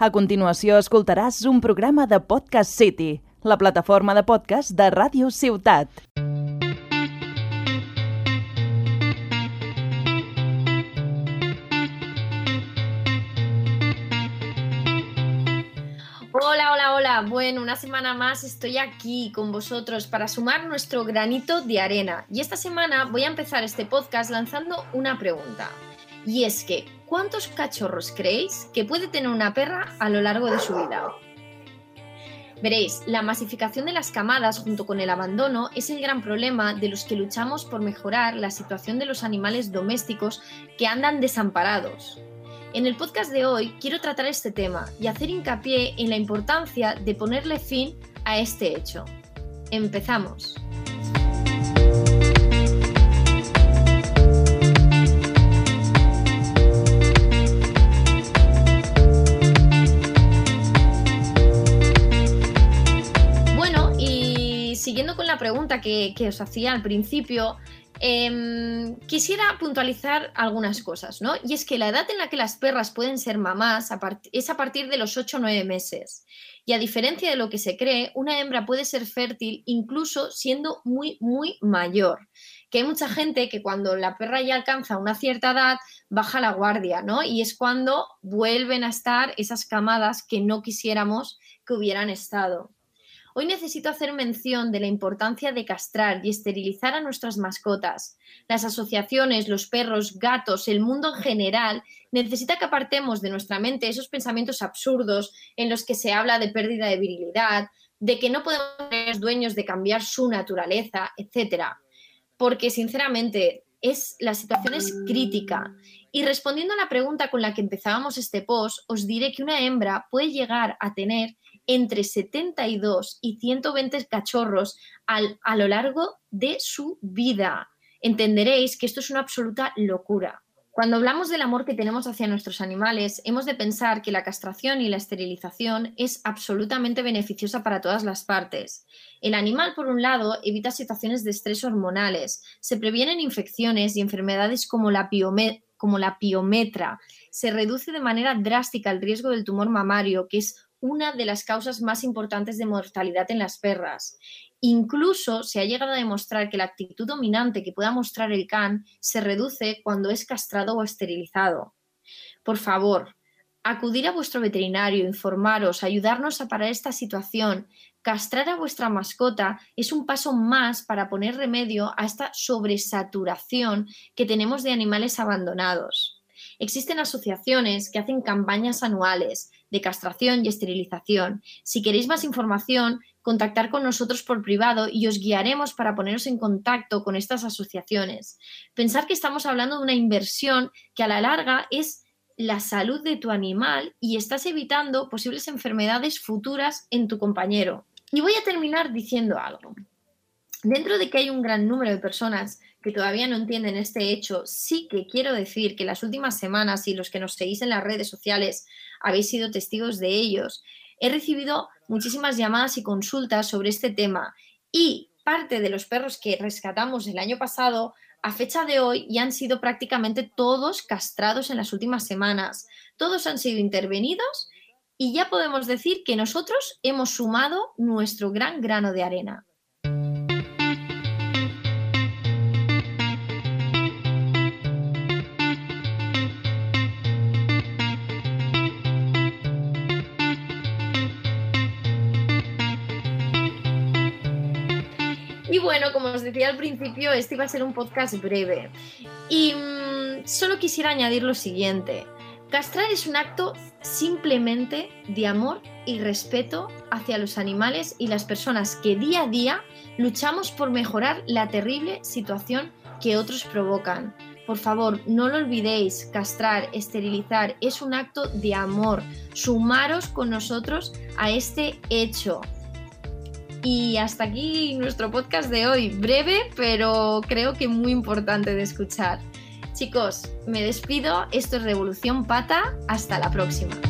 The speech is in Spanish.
A continuació escoltaràs un programa de Podcast City, la plataforma de podcast de Ràdio Ciutat. Hola, hola, hola. Bueno, una semana más estoy aquí con vosotros para sumar nuestro granito de arena. Y esta semana voy a empezar este podcast lanzando una pregunta. Y es que, ¿cuántos cachorros creéis que puede tener una perra a lo largo de su vida? Veréis, la masificación de las camadas junto con el abandono es el gran problema de los que luchamos por mejorar la situación de los animales domésticos que andan desamparados. En el podcast de hoy quiero tratar este tema y hacer hincapié en la importancia de ponerle fin a este hecho. Empezamos. Siguiendo con la pregunta que, os hacía al principio, em, quisiera puntualizar algunas cosas, ¿no? Y es que la edad en la que las perras pueden ser mamás es a partir de los 8 o 9 meses. Y a diferencia de lo que se cree, una hembra puede ser fértil incluso siendo muy, muy mayor. Que hay mucha gente que cuando la perra ya alcanza una cierta edad, baja la guardia, ¿no? Y es cuando vuelven a estar esas camadas que no quisiéramos que hubieran estado. Hoy necesito hacer mención de la importancia de castrar y esterilizar a nuestras mascotas. Las asociaciones, los perros, gatos, el mundo en general necesita que apartemos de nuestra mente esos pensamientos absurdos en los que se habla de pérdida de virilidad, de que no podemos ser dueños de cambiar su naturaleza, etc. Porque sinceramente la situación es crítica. Y respondiendo a la pregunta con la que empezábamos este post, os diré que una hembra puede llegar a tener entre 72 y 120 cachorros a lo largo de su vida. Entenderéis que esto es una absoluta locura. Cuando hablamos del amor que tenemos hacia nuestros animales, hemos de pensar que la castración y la esterilización es absolutamente beneficiosa para todas las partes. El animal, por un lado, evita situaciones de estrés hormonales, se previenen infecciones y enfermedades como la, como la piometra, se reduce de manera drástica el riesgo del tumor mamario, que es una de las causas más importantes de mortalidad en las perras. Incluso se ha llegado a demostrar que la actitud dominante que pueda mostrar el can se reduce cuando es castrado o esterilizado. Por favor, acudir a vuestro veterinario, informaros, ayudarnos a parar esta situación. Castrar a vuestra mascota es un paso más para poner remedio a esta sobresaturación que tenemos de animales abandonados. Existen asociaciones que hacen campañas anuales de castración y esterilización. Si queréis más información, contactar con nosotros por privado y os guiaremos para poneros en contacto con estas asociaciones. Pensar que estamos hablando de una inversión que a la larga es la salud de tu animal y estás evitando posibles enfermedades futuras en tu compañero. Y voy a terminar diciendo algo. Dentro de que hay un gran número de personas que todavía no entienden este hecho, sí que quiero decir que las últimas semanas y los que nos seguís en las redes sociales habéis sido testigos de ellos, he recibido muchísimas llamadas y consultas sobre este tema y parte de los perros que rescatamos el año pasado a fecha de hoy ya han sido prácticamente todos castrados en las últimas semanas. Todos han sido intervenidos y ya podemos decir que nosotros hemos sumado nuestro gran grano de arena. Y bueno, como os decía al principio, este iba a ser un podcast breve. Y mm, solo quisiera añadir lo siguiente. Castrar es un acto simplemente de amor y respeto hacia los animales y las personas que día a día luchamos por mejorar la terrible situación que otros provocan. Por favor, no lo olvidéis, castrar, esterilizar es un acto de amor. Sumaros con nosotros a este hecho. Y hasta aquí nuestro podcast de hoy. Breve, pero creo que muy importante de escuchar. Chicos, me despido. Esto es Revolución Pata. Hasta la próxima.